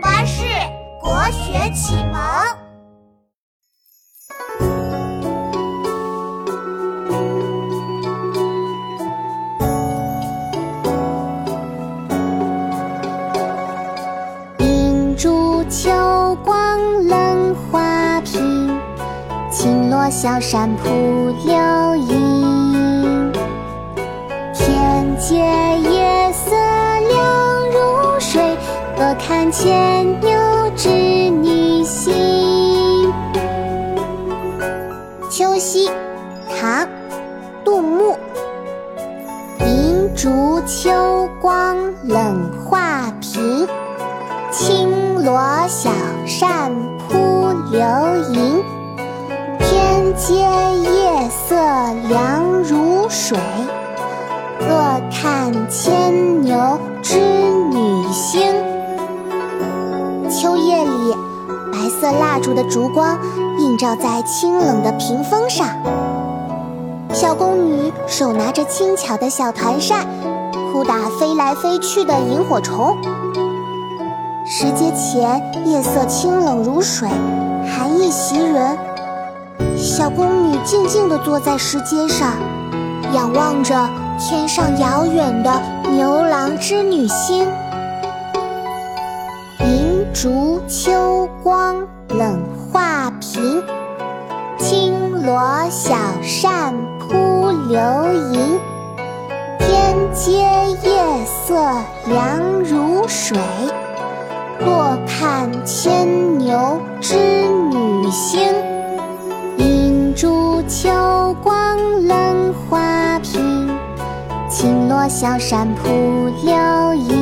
巴士国学启蒙。银烛秋光冷画屏，轻罗小扇扑流萤。天阶看牵牛织女星。秋夕，唐·杜牧。银烛秋光冷画屏，轻罗小扇扑流萤。天阶夜色凉如水，坐看牵牛织女星。秋夜里，白色蜡烛的烛光映照在清冷的屏风上。小宫女手拿着轻巧的小团扇，扑打飞来飞去的萤火虫。石阶前，夜色清冷如水，寒意袭人。小宫女静静地坐在石阶上，仰望着天上遥远的牛郎织女星。银烛秋光冷画屏，轻罗小扇扑流萤。天阶夜色凉如水，坐看牵牛织女星。银烛秋光冷画屏，轻罗小扇扑流萤。